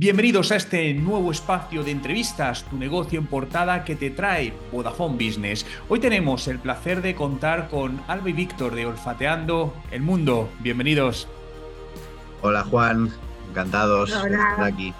Bienvenidos a este nuevo espacio de entrevistas, tu negocio en portada que te trae Vodafone Business. Hoy tenemos el placer de contar con Alba y Víctor de Olfateando el Mundo. Bienvenidos. Hola Juan, encantados de estar aquí.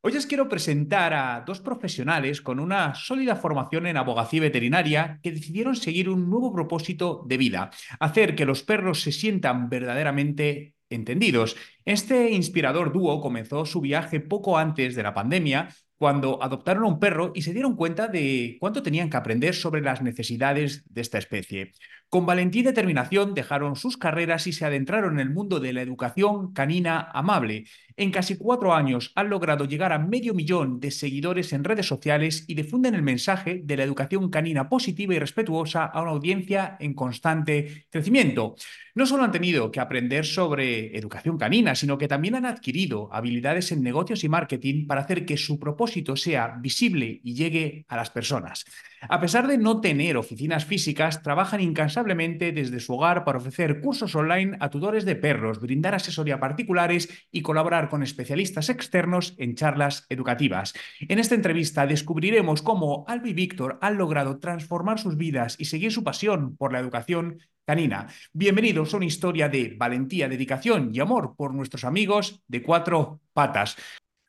Hoy os quiero presentar a dos profesionales con una sólida formación en abogacía veterinaria que decidieron seguir un nuevo propósito de vida, hacer que los perros se sientan verdaderamente entendidos. Este inspirador dúo comenzó su viaje poco antes de la pandemia, cuando adoptaron a un perro y se dieron cuenta de cuánto tenían que aprender sobre las necesidades de esta especie. Con valentía y determinación dejaron sus carreras y se adentraron en el mundo de la educación canina amable. En casi cuatro años han logrado llegar a medio millón de seguidores en redes sociales y difunden el mensaje de la educación canina positiva y respetuosa a una audiencia en constante crecimiento. No solo han tenido que aprender sobre educación canina, sino que también han adquirido habilidades en negocios y marketing para hacer que su propósito sea visible y llegue a las personas. A pesar de no tener oficinas físicas, trabajan desde su hogar para ofrecer cursos online a tutores de perros, brindar asesoría a particulares y colaborar con especialistas externos en charlas educativas. En esta entrevista descubriremos cómo Albi Víctor han logrado transformar sus vidas y seguir su pasión por la educación canina. Bienvenidos a una historia de valentía, dedicación y amor por nuestros amigos de cuatro patas.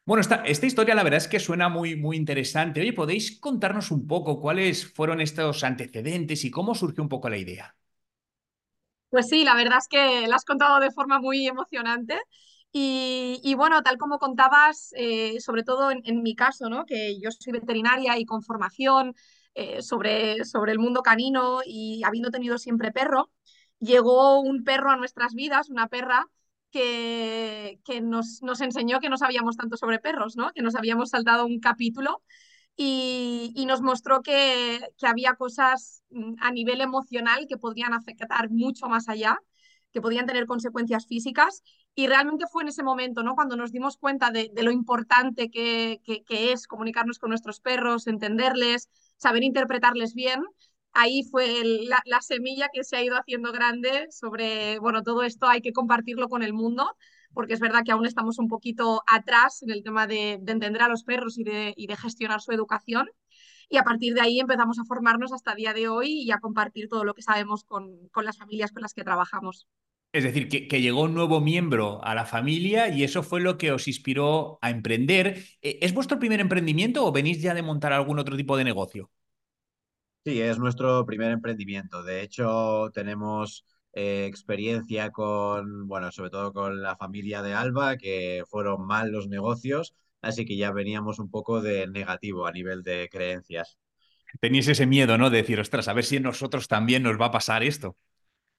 Bueno, esta, esta, historia la verdad es que suena muy, muy interesante. Oye, ¿podéis contarnos un poco cuáles fueron estos antecedentes y cómo surgió un poco la idea? Pues sí, la verdad es que la has contado de forma muy emocionante. Y, bueno, tal como contabas, eh, sobre todo en, mi caso, ¿no? que yo soy veterinaria y con formación eh, sobre, sobre el mundo canino y habiendo tenido siempre perro, llegó un perro a nuestras vidas, una perra que, que nos, nos, enseñó que no sabíamos tanto sobre perros, ¿no? que nos habíamos saltado un capítulo y, y nos mostró que, que, había cosas mm, a nivel emocional que podrían afectar mucho más allá, que podían tener consecuencias físicas. Y realmente fue en ese momento, ¿no? cuando nos dimos cuenta de, de lo importante que, que es comunicarnos con nuestros perros, entenderles, saber interpretarles bien, ahí fue la, semilla que se ha ido haciendo grande sobre, bueno, todo esto hay que compartirlo con el mundo, porque es verdad que aún estamos un poquito atrás en el tema de, entender a los perros y de, gestionar su educación. Y a partir de ahí empezamos a formarnos hasta día de hoy y a compartir todo lo que sabemos con, las familias con las que trabajamos. Es decir, que, que, llegó un nuevo miembro a la familia y eso fue lo que os inspiró a emprender. Eh, ¿Es vuestro primer emprendimiento o venís ya de montar algún otro tipo de negocio? Sí, es nuestro primer emprendimiento. De hecho, tenemos eh, experiencia con, bueno, sobre todo con la familia de Alba, que fueron mal los negocios, así que ya veníamos un poco de negativo a nivel de creencias. Teníais ese miedo, ¿no? De decir, ostras, a ver si a nosotros también nos va a pasar esto.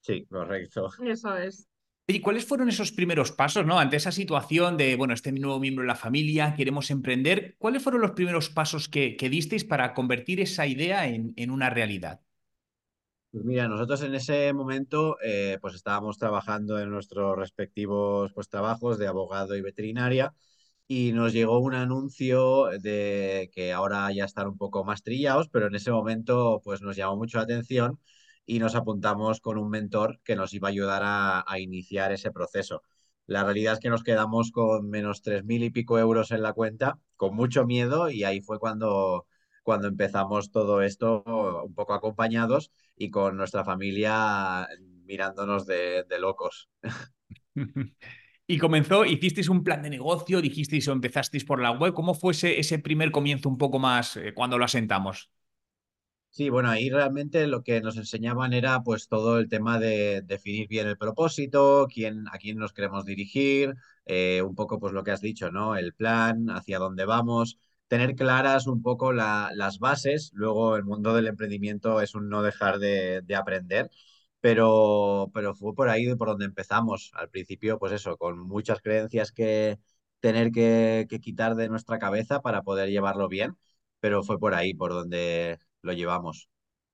Sí, correcto. Eso es. ¿Y cuáles fueron esos primeros pasos, ¿no? Ante esa situación de, bueno, este nuevo miembro de la familia, queremos emprender, ¿cuáles fueron los primeros pasos que, disteis para convertir esa idea en, en, una realidad? Pues mira, nosotros en ese momento eh, pues estábamos trabajando en nuestros respectivos pues, trabajos de abogado y veterinaria y nos llegó un anuncio de que ahora ya están un poco más trillados, pero en ese momento pues nos llamó mucho la atención y nos apuntamos con un mentor que nos iba a ayudar a, a iniciar ese proceso. La realidad es que nos quedamos con menos tres mil y pico euros en la cuenta, con mucho miedo, y ahí fue cuando, cuando empezamos todo esto un poco acompañados y con nuestra familia mirándonos de, locos. Y comenzó, hicisteis un plan de negocio, dijisteis o empezasteis por la web. ¿Cómo fue ese, ese primer comienzo un poco más eh, cuando lo asentamos? Sí, bueno, ahí realmente lo que nos enseñaban era pues todo el tema de definir bien el propósito, quién, a quién nos queremos dirigir, eh, un poco pues lo que has dicho, ¿no? El plan, hacia dónde vamos, tener claras un poco la, las bases. Luego el mundo del emprendimiento es un no dejar de, de aprender, pero, pero fue por ahí por donde empezamos. Al principio, pues eso, con muchas creencias que tener que, que quitar de nuestra cabeza para poder llevarlo bien, pero fue por ahí por donde lo llevamos.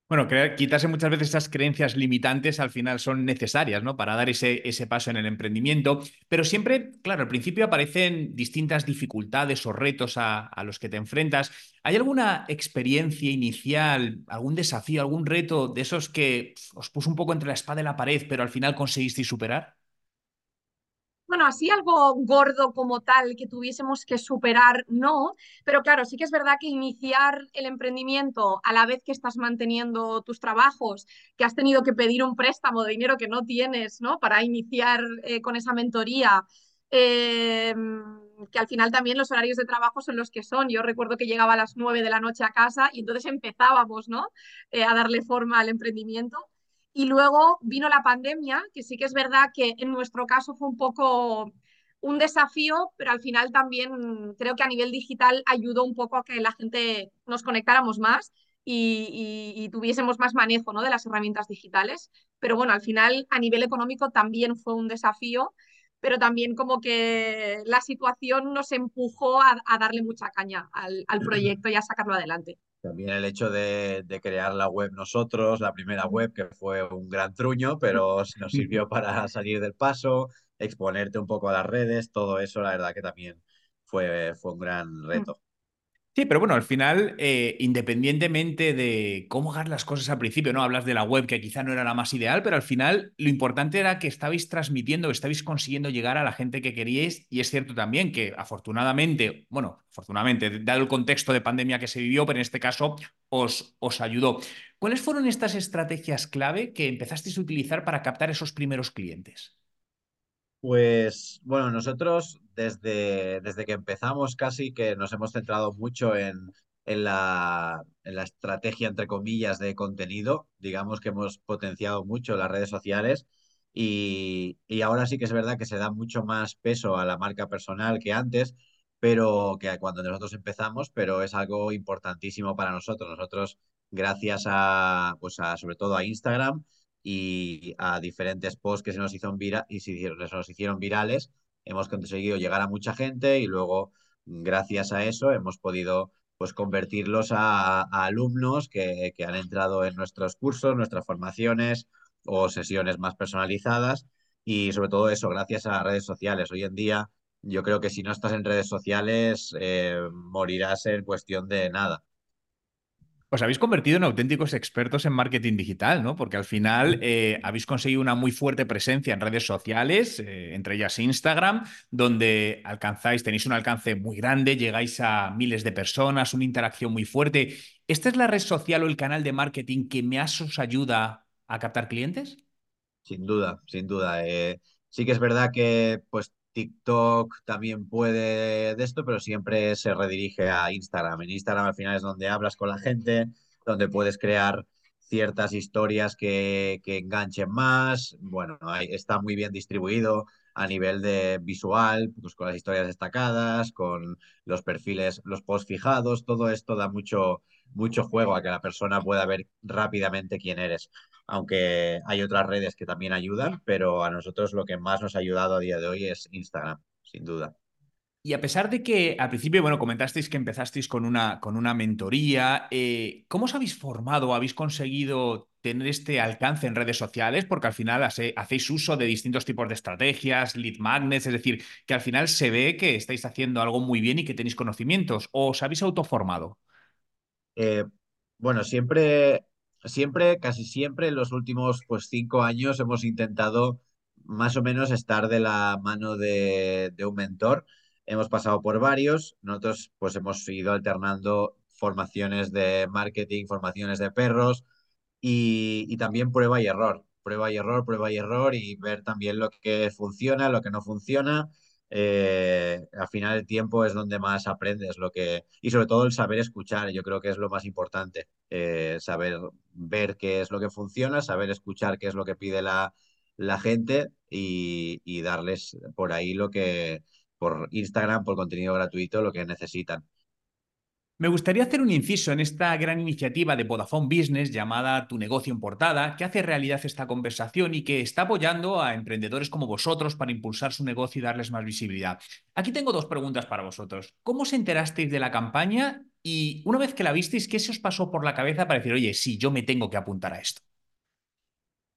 Bueno, quitarse muchas veces esas creencias limitantes al final son necesarias, ¿no? Para dar ese, ese paso en el emprendimiento. Pero siempre, claro, al principio aparecen distintas dificultades o retos a, a, los que te enfrentas. ¿Hay alguna experiencia inicial, algún desafío, algún reto de esos que os puso un poco entre la espada y la pared, pero al final conseguisteis superar? Bueno, así algo gordo como tal que tuviésemos que superar, no, pero claro, sí que es verdad que iniciar el emprendimiento a la vez que estás manteniendo tus trabajos, que has tenido que pedir un préstamo de dinero que no tienes, ¿no? Para iniciar eh, con esa mentoría, eh, que al final también los horarios de trabajo son los que son. Yo recuerdo que llegaba a las nueve de la noche a casa y entonces empezábamos, ¿no? Eh, a darle forma al emprendimiento. Y luego vino la pandemia, que sí que es verdad que en nuestro caso fue un poco un desafío, pero al final también creo que a nivel digital ayudó un poco a que la gente nos conectáramos más y, y, y tuviésemos más manejo ¿no? de las herramientas digitales. Pero bueno, al final a nivel económico también fue un desafío, pero también como que la situación nos empujó a, a darle mucha caña al, al proyecto y a sacarlo adelante. También el hecho de, de, crear la web nosotros, la primera web, que fue un gran truño, pero nos sirvió para salir del paso, exponerte un poco a las redes, todo eso, la verdad que también fue, fue un gran reto. Sí, pero bueno, al final, eh, independientemente de cómo hagas las cosas al principio, ¿no? Hablas de la web que quizá no era la más ideal, pero al final lo importante era que estabais transmitiendo, estabais consiguiendo llegar a la gente que queríais. Y es cierto también que afortunadamente, bueno, afortunadamente, dado el contexto de pandemia que se vivió, pero en este caso os, os ayudó. ¿Cuáles fueron estas estrategias clave que empezasteis a utilizar para captar esos primeros clientes? Pues bueno, nosotros desde, desde que empezamos casi que nos hemos centrado mucho en, en, la, en la estrategia, entre comillas, de contenido. Digamos que hemos potenciado mucho las redes sociales y, y ahora sí que es verdad que se da mucho más peso a la marca personal que antes, pero que cuando nosotros empezamos, pero es algo importantísimo para nosotros. Nosotros, gracias a, pues a, sobre todo a Instagram, y a diferentes posts que se nos, hizo vira y se, nos hicieron virales, hemos conseguido llegar a mucha gente y luego, gracias a eso, hemos podido pues convertirlos a, a alumnos que, que, han entrado en nuestros cursos, nuestras formaciones o sesiones más personalizadas y sobre todo eso, gracias a redes sociales. Hoy en día yo creo que si no estás en redes sociales eh, morirás en cuestión de nada. Os habéis convertido en auténticos expertos en marketing digital, ¿no? Porque al final eh, habéis conseguido una muy fuerte presencia en redes sociales, eh, entre ellas Instagram, donde alcanzáis, tenéis un alcance muy grande, llegáis a miles de personas, una interacción muy fuerte. ¿Esta es la red social o el canal de marketing que más os ayuda a captar clientes? Sin duda, sin duda. Eh, sí que es verdad que pues TikTok también puede de esto, pero siempre se redirige a Instagram. En Instagram al final es donde hablas con la gente, donde puedes crear ciertas historias que, que enganchen más. Bueno, ahí está muy bien distribuido a nivel de visual, pues con las historias destacadas, con los perfiles, los posts fijados, todo esto da mucho, mucho juego a que la persona pueda ver rápidamente quién eres. Aunque hay otras redes que también ayudan, pero a nosotros lo que más nos ha ayudado a día de hoy es Instagram, sin duda. Y a pesar de que al principio, bueno, comentasteis que empezasteis con una, con una mentoría, eh, ¿cómo os habéis formado? ¿Habéis conseguido tener este alcance en redes sociales? Porque al final hace, hacéis uso de distintos tipos de estrategias, lead magnets, es decir, que al final se ve que estáis haciendo algo muy bien y que tenéis conocimientos. ¿O os habéis autoformado? Eh, bueno, siempre, siempre, casi siempre en los últimos pues, cinco años hemos intentado más o menos estar de la mano de, de un mentor. Hemos pasado por varios, nosotros pues hemos ido alternando formaciones de marketing, formaciones de perros y, y también prueba y error, prueba y error, prueba y error y ver también lo que funciona, lo que no funciona eh, al final el tiempo es donde más aprendes lo que y sobre todo el saber escuchar yo creo que es lo más importante eh, saber ver qué es lo que funciona saber escuchar qué es lo que pide la, la gente y, y, darles por ahí lo que por Instagram por contenido gratuito lo que necesitan me gustaría hacer un inciso en esta gran iniciativa de Vodafone Business llamada Tu negocio en portada, que hace realidad esta conversación y que está apoyando a emprendedores como vosotros para impulsar su negocio y darles más visibilidad. Aquí tengo dos preguntas para vosotros. ¿Cómo os enterasteis de la campaña? Y una vez que la visteis, ¿qué se os pasó por la cabeza para decir, oye, sí, yo me tengo que apuntar a esto?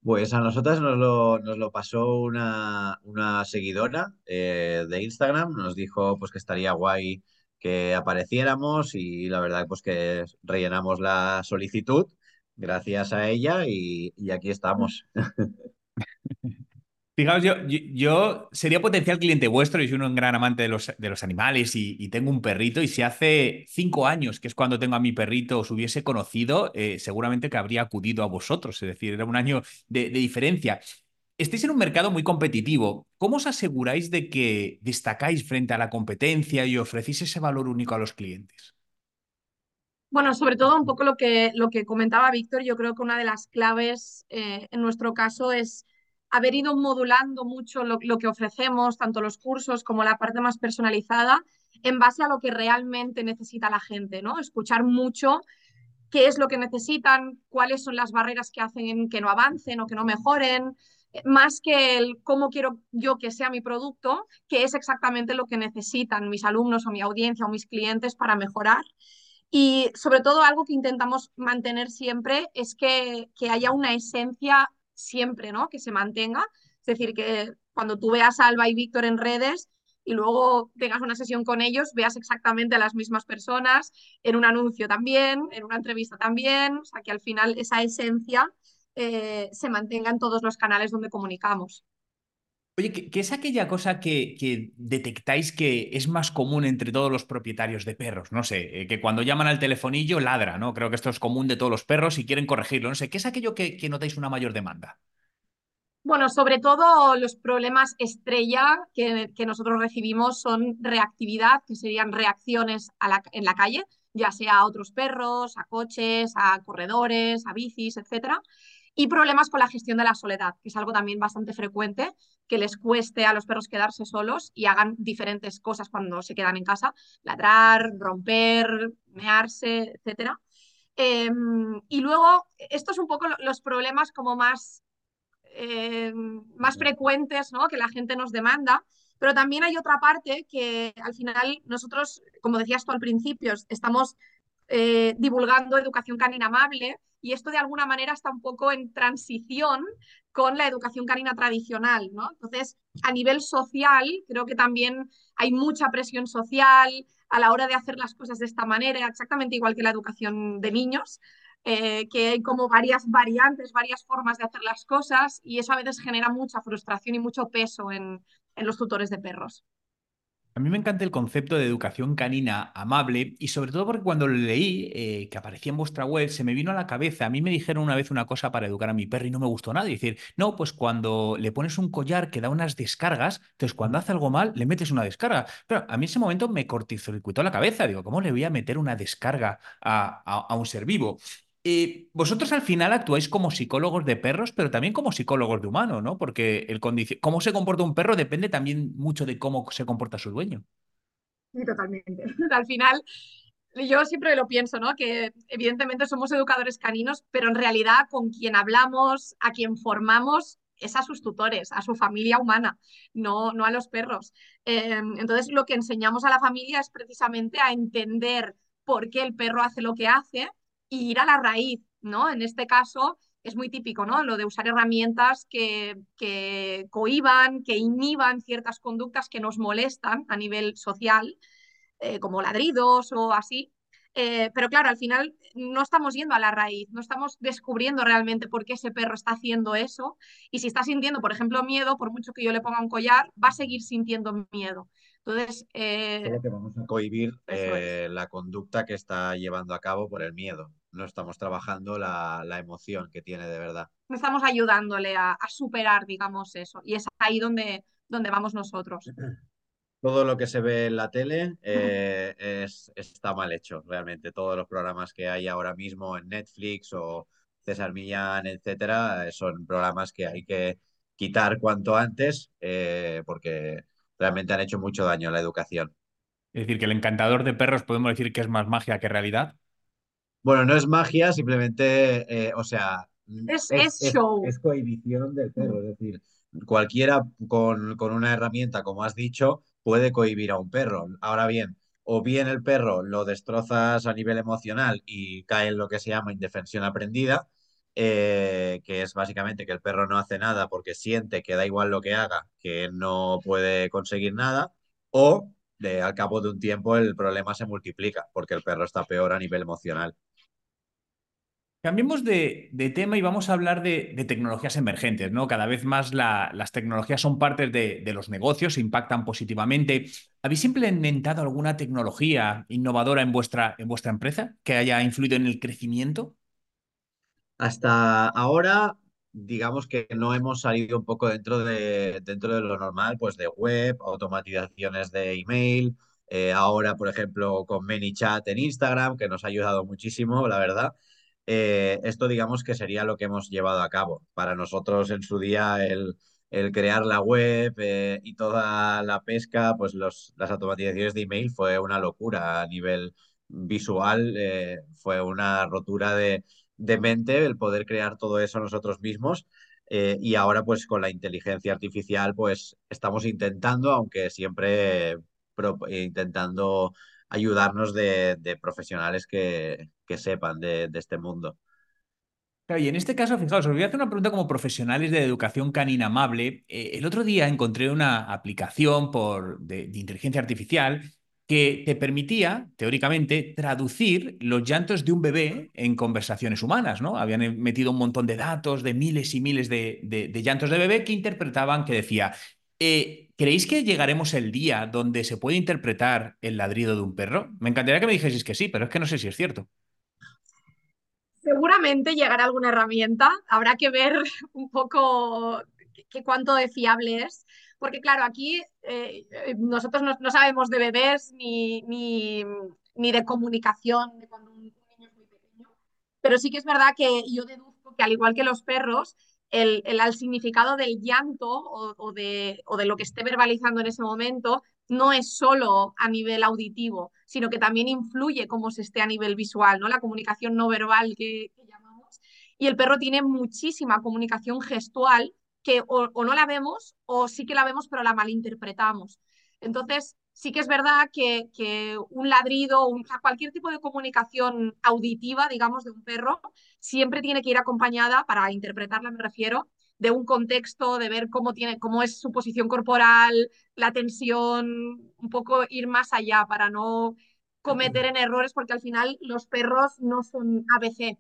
Pues a nosotras nos lo, pasó una, una seguidora eh, de Instagram, nos dijo pues que estaría guay que apareciéramos y la verdad pues que rellenamos la solicitud gracias a ella y, y aquí estamos. Fijaos, yo, yo, sería potencial cliente vuestro y soy un gran amante de los, de los animales y, y tengo un perrito y si hace cinco años, que es cuando tengo a mi perrito, os hubiese conocido, eh, seguramente que habría acudido a vosotros, es decir, era un año de, de diferencia. Estáis en un mercado muy competitivo. ¿Cómo os aseguráis de que destacáis frente a la competencia y ofrecéis ese valor único a los clientes? Bueno, sobre todo un poco lo que, lo que comentaba Víctor, yo creo que una de las claves eh, en nuestro caso es haber ido modulando mucho lo, lo, que ofrecemos, tanto los cursos como la parte más personalizada, en base a lo que realmente necesita la gente, ¿no? Escuchar mucho qué es lo que necesitan, cuáles son las barreras que hacen que no avancen o que no mejoren, más que el cómo quiero yo que sea mi producto, que es exactamente lo que necesitan mis alumnos o mi audiencia o mis clientes para mejorar. Y sobre todo algo que intentamos mantener siempre es que, que haya una esencia siempre, ¿no? Que se mantenga. Es decir, que cuando tú veas a Alba y Víctor en redes y luego tengas una sesión con ellos, veas exactamente a las mismas personas, en un anuncio también, en una entrevista también, o sea, que al final esa esencia eh, se mantenga en todos los canales donde comunicamos. Oye, ¿qué, qué es aquella cosa que, que, detectáis que es más común entre todos los propietarios de perros? No sé, eh, que cuando llaman al telefonillo ladra, ¿no? Creo que esto es común de todos los perros y quieren corregirlo. No sé, ¿qué es aquello que, que notáis una mayor demanda? Bueno, sobre todo los problemas estrella que, que, nosotros recibimos son reactividad, que serían reacciones la, en la calle, ya sea a otros perros, a coches, a corredores, a bicis, etcétera y problemas con la gestión de la soledad, que es algo también bastante frecuente, que les cueste a los perros quedarse solos y hagan diferentes cosas cuando se quedan en casa, ladrar, romper, mearse, etc. Eh, y luego, estos son un poco los problemas como más, eh, más frecuentes ¿no? que la gente nos demanda, pero también hay otra parte que al final nosotros, como decías tú al principio, estamos eh, divulgando educación canina amable y esto de alguna manera está un poco en transición con la educación canina tradicional, ¿no? Entonces, a nivel social, creo que también hay mucha presión social a la hora de hacer las cosas de esta manera, exactamente igual que la educación de niños, eh, que hay como varias variantes, varias formas de hacer las cosas y eso a veces genera mucha frustración y mucho peso en, en los tutores de perros. A mí me encanta el concepto de educación canina amable y sobre todo porque cuando lo leí, eh, que aparecía en vuestra web, se me vino a la cabeza. A mí me dijeron una vez una cosa para educar a mi perro y no me gustó nada. Y decir, no, pues cuando le pones un collar que da unas descargas, entonces cuando hace algo mal, le metes una descarga. Pero a mí en ese momento me cortocircuitó la cabeza. Digo, ¿cómo le voy a meter una descarga a, a, a un ser vivo? Eh, vosotros al final actuáis como psicólogos de perros, pero también como psicólogos de humanos, ¿no? Porque el cómo se comporta un perro depende también mucho de cómo se comporta su dueño. Sí, totalmente. Al final, yo siempre lo pienso, ¿no? Que evidentemente somos educadores caninos, pero en realidad con quien hablamos, a quien formamos, es a sus tutores, a su familia humana, no, no a los perros. Eh, entonces, lo que enseñamos a la familia es precisamente a entender por qué el perro hace lo que hace y ir a la raíz, ¿no? En este caso es muy típico, ¿no? Lo de usar herramientas que, que cohiban, que inhiban ciertas conductas que nos molestan a nivel social, eh, como ladridos o así. Eh, pero claro, al final no estamos yendo a la raíz, no estamos descubriendo realmente por qué ese perro está haciendo eso. Y si está sintiendo, por ejemplo, miedo, por mucho que yo le ponga un collar, va a seguir sintiendo miedo. Entonces, eh, que vamos a cohibir eh, la conducta que está llevando a cabo por el miedo no estamos trabajando la, la, emoción que tiene de verdad. No estamos ayudándole a, a, superar, digamos, eso. Y es ahí donde, donde vamos nosotros. Todo lo que se ve en la tele eh, es, está mal hecho, realmente. Todos los programas que hay ahora mismo en Netflix o César Millán, etcétera, son programas que hay que quitar cuanto antes eh, porque realmente han hecho mucho daño a la educación. Es decir, que el encantador de perros podemos decir que es más magia que realidad. Bueno, no es magia, simplemente, eh, o sea, es, es, es, show. Es, cohibición del perro, es decir, cualquiera con, con, una herramienta, como has dicho, puede cohibir a un perro. Ahora bien, o bien el perro lo destrozas a nivel emocional y cae en lo que se llama indefensión aprendida, eh, que es básicamente que el perro no hace nada porque siente que da igual lo que haga, que no puede conseguir nada, o de, al cabo de un tiempo el problema se multiplica porque el perro está peor a nivel emocional. Cambiemos de, tema y vamos a hablar de, tecnologías emergentes, ¿no? Cada vez más la, las tecnologías son partes de, los negocios, impactan positivamente. ¿Habéis implementado alguna tecnología innovadora en vuestra, en vuestra empresa que haya influido en el crecimiento? Hasta ahora, digamos que no hemos salido un poco dentro de, dentro de lo normal, pues de web, automatizaciones de email. Eh, ahora, por ejemplo, con ManyChat en Instagram, que nos ha ayudado muchísimo, la verdad. Eh, esto digamos que sería lo que hemos llevado a cabo. Para nosotros en su día el, el crear la web eh, y toda la pesca, pues los, las automatizaciones de email fue una locura a nivel visual, eh, fue una rotura de, de, mente el poder crear todo eso nosotros mismos. Y ahora pues con la inteligencia artificial pues estamos intentando, aunque siempre intentando ayudarnos de, profesionales que, sepan de, este mundo. Y en este caso, fijaos, os voy a hacer una pregunta como profesionales de educación canina amable. Eh, el otro día encontré una aplicación por, de, inteligencia artificial que te permitía, teóricamente, traducir los llantos de un bebé en conversaciones humanas, ¿no? Habían metido un montón de datos de miles y miles de llantos de bebé que interpretaban que decía, eh, ¿creéis que llegaremos el día donde se puede interpretar el ladrido de un perro? Me encantaría que me dijeseis que sí, pero es que no sé si es cierto. Seguramente llegará alguna herramienta, habrá que ver un poco qué cuánto de fiable es, porque claro, aquí eh, nosotros no, no, sabemos de bebés ni, ni, ni, de comunicación de cuando un niño es muy pequeño, pero sí que es verdad que yo deduzco que al igual que los perros, el, el, significado del llanto o, de, o de lo que esté verbalizando en ese momento no es solo a nivel auditivo, sino que también influye cómo se esté a nivel visual, ¿no? La comunicación no verbal que, que llamamos. Y el perro tiene muchísima comunicación gestual que o, o, no la vemos o sí que la vemos pero la malinterpretamos. Entonces, sí que es verdad que, un ladrido, cualquier tipo de comunicación auditiva, digamos, de un perro, siempre tiene que ir acompañada, para interpretarla me refiero, de un contexto, de ver cómo, tiene, cómo es su posición corporal, la tensión, un poco ir más allá para no cometer en errores, porque al final los perros no son ABC,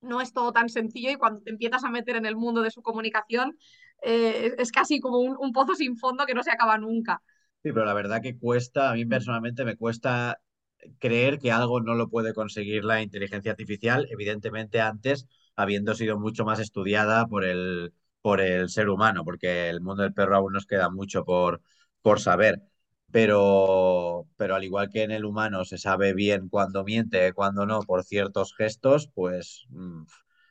no es todo tan sencillo y cuando te empiezas a meter en el mundo de su comunicación eh, es casi como un, pozo sin fondo que no se acaba nunca. Sí, pero la verdad que cuesta, a mí personalmente me cuesta creer que algo no lo puede conseguir la inteligencia artificial, evidentemente antes habiendo sido mucho más estudiada por el, por el ser humano, porque el mundo del perro aún nos queda mucho por, por saber. Pero, pero al igual que en el humano se sabe bien cuándo miente, cuándo no, por ciertos gestos, pues mmm,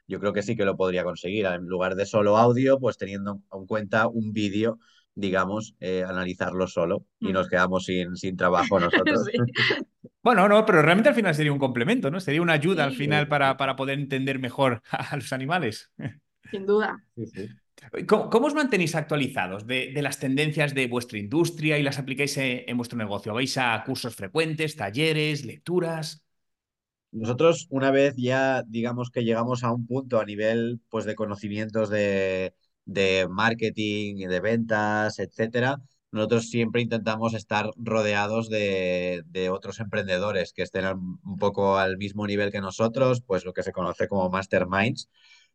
yo creo que sí que lo podría conseguir. En lugar de solo audio, pues teniendo en cuenta un vídeo, digamos, eh, analizarlo solo y nos quedamos sin, sin trabajo nosotros. sí. Bueno, no, pero realmente al final sería un complemento, ¿no? Sería una ayuda sí, al final para, para poder entender mejor a los animales. Sin duda. Sí, sí. ¿Cómo, ¿Cómo, os mantenéis actualizados de, de, las tendencias de vuestra industria y las aplicáis en, en, vuestro negocio? ¿Vais a cursos frecuentes, talleres, lecturas? Nosotros una vez ya digamos que llegamos a un punto a nivel pues, de conocimientos de, de marketing, de ventas, etcétera, nosotros siempre intentamos estar rodeados de, de, otros emprendedores que estén un poco al mismo nivel que nosotros, pues lo que se conoce como masterminds,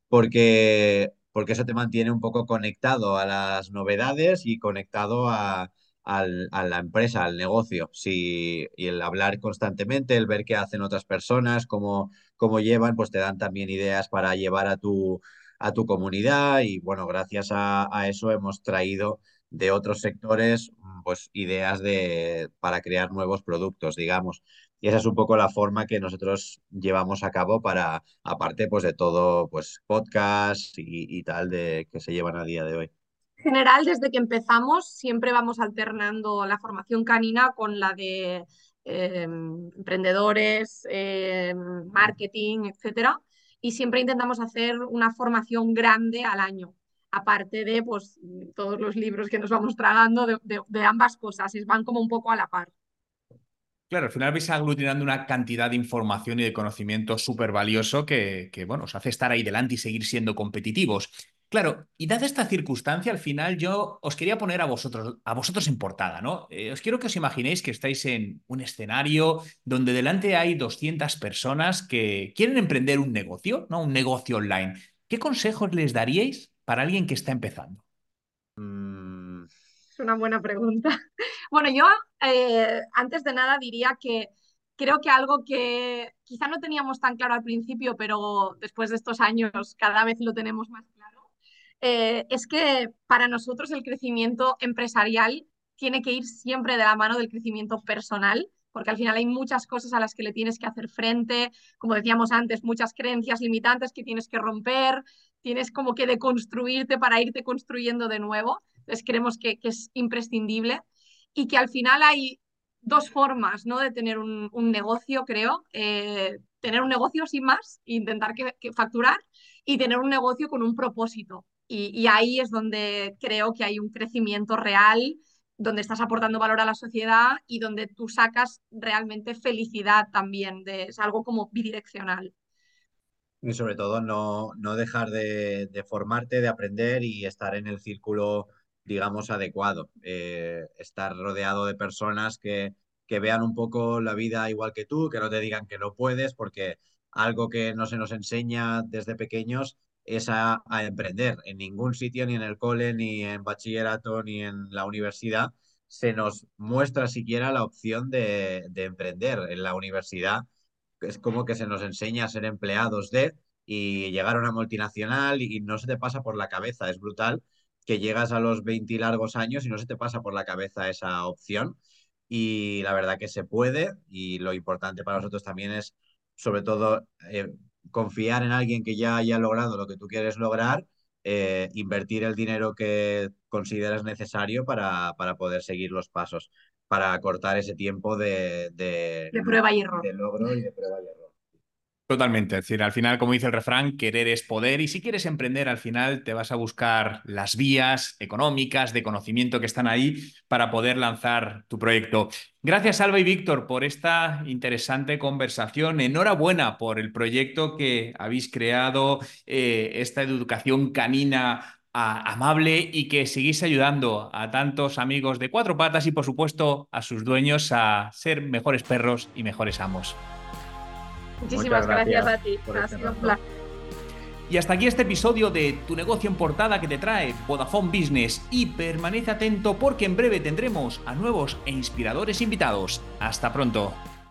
porque porque eso te mantiene un poco conectado a las novedades y conectado a, a, a la empresa, al negocio. Si, y el hablar constantemente, el ver qué hacen otras personas, cómo, cómo llevan, pues te dan también ideas para llevar a tu, a tu comunidad y bueno, gracias a, eso hemos traído de otros sectores pues ideas de, para crear nuevos productos, digamos. Y esa es un poco la forma que nosotros llevamos a cabo para, aparte pues de todo, pues podcast y, y tal de que se llevan a día de hoy. En general, desde que empezamos, siempre vamos alternando la formación canina con la de eh, emprendedores, eh, marketing, etcétera. Y siempre intentamos hacer una formación grande al año, aparte de pues, todos los libros que nos vamos tragando de, ambas cosas, van como un poco a la par. Claro, al final vais aglutinando una cantidad de información y de conocimiento súper valioso que, que, bueno, os hace estar ahí delante y seguir siendo competitivos. Claro, y dada esta circunstancia, al final yo os quería poner a vosotros, a vosotros en portada, ¿no? Eh, os quiero que os imaginéis que estáis en un escenario donde delante hay 200 personas que quieren emprender un negocio, ¿no? Un negocio online. ¿Qué consejos les daríais para alguien que está empezando? Mm. Es una buena pregunta. Bueno, yo eh, antes de nada diría que creo que algo que quizá no teníamos tan claro al principio, pero después de estos años cada vez lo tenemos más claro, eh, es que para nosotros el crecimiento empresarial tiene que ir siempre de la mano del crecimiento personal, porque al final hay muchas cosas a las que le tienes que hacer frente, como decíamos antes, muchas creencias limitantes que tienes que romper, tienes como que deconstruirte para irte construyendo de nuevo. Entonces creemos que, es imprescindible y que al final hay dos formas ¿no? de tener un, negocio, creo. Eh, tener un negocio sin más, intentar que facturar y tener un negocio con un propósito. Y, ahí es donde creo que hay un crecimiento real, donde estás aportando valor a la sociedad y donde tú sacas realmente felicidad también, de, es algo como bidireccional. Y sobre todo no, no dejar de, formarte, de aprender y estar en el círculo, digamos, adecuado. Eh, estar rodeado de personas que, que vean un poco la vida igual que tú, que no te digan que no puedes, porque algo que no se nos enseña desde pequeños es a, emprender. En ningún sitio, ni en el cole, ni en bachillerato, ni en la universidad, se nos muestra siquiera la opción de, emprender. En la universidad es como que se nos enseña a ser empleados de y llegar a una multinacional y no se te pasa por la cabeza. Es brutal que llegas a los 20 largos años y no se te pasa por la cabeza esa opción. Y la verdad que se puede y lo importante para nosotros también es sobre todo eh, confiar en alguien que ya haya logrado lo que tú quieres lograr, eh, invertir el dinero que consideras necesario para, para, poder seguir los pasos, para cortar ese tiempo de, de, prueba y error. De logro y de prueba y error. Totalmente, es decir, al final, como dice el refrán, querer es poder y si quieres emprender, al final te vas a buscar las vías económicas, de conocimiento que están ahí para poder lanzar tu proyecto. Gracias, Alba y Víctor, por esta interesante conversación. Enhorabuena por el proyecto que habéis creado, eh, esta educación canina amable y que seguís ayudando a tantos amigos de cuatro patas y, por supuesto, a sus dueños a ser mejores perros y mejores amos. Muchísimas gracias, a ti. Y hasta aquí este episodio de Tu negocio en portada que te trae Vodafone Business y permanece atento porque en breve tendremos a nuevos e inspiradores invitados. Hasta pronto.